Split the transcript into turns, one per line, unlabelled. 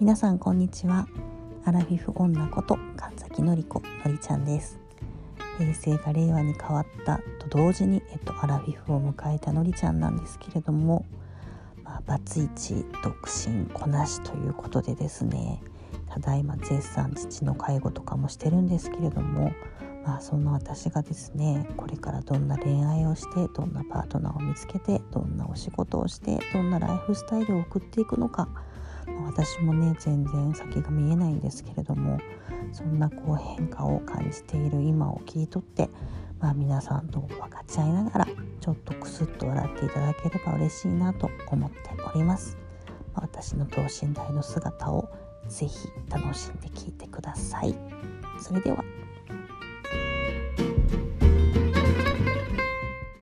皆さんこんにちは。アラフィフ女こと神崎のり子のりちゃんです。平成が令和に変わったと同時に、えっと、アラフィフを迎えたのりちゃんなんですけれども、まあ、バツイチ独身こなしということでですねただいま絶賛父の介護とかもしてるんですけれどもまあそんな私がですねこれからどんな恋愛をしてどんなパートナーを見つけてどんなお仕事をしてどんなライフスタイルを送っていくのか、私もね全然先が見えないんですけれどもそんなこう変化を感じている今を切り取って、まあ、皆さんと分かち合いながらちょっとクスッと笑っていただければ嬉しいなと思っております。まあ、私の等身大の姿をぜひ楽しんで聴いてください。それでは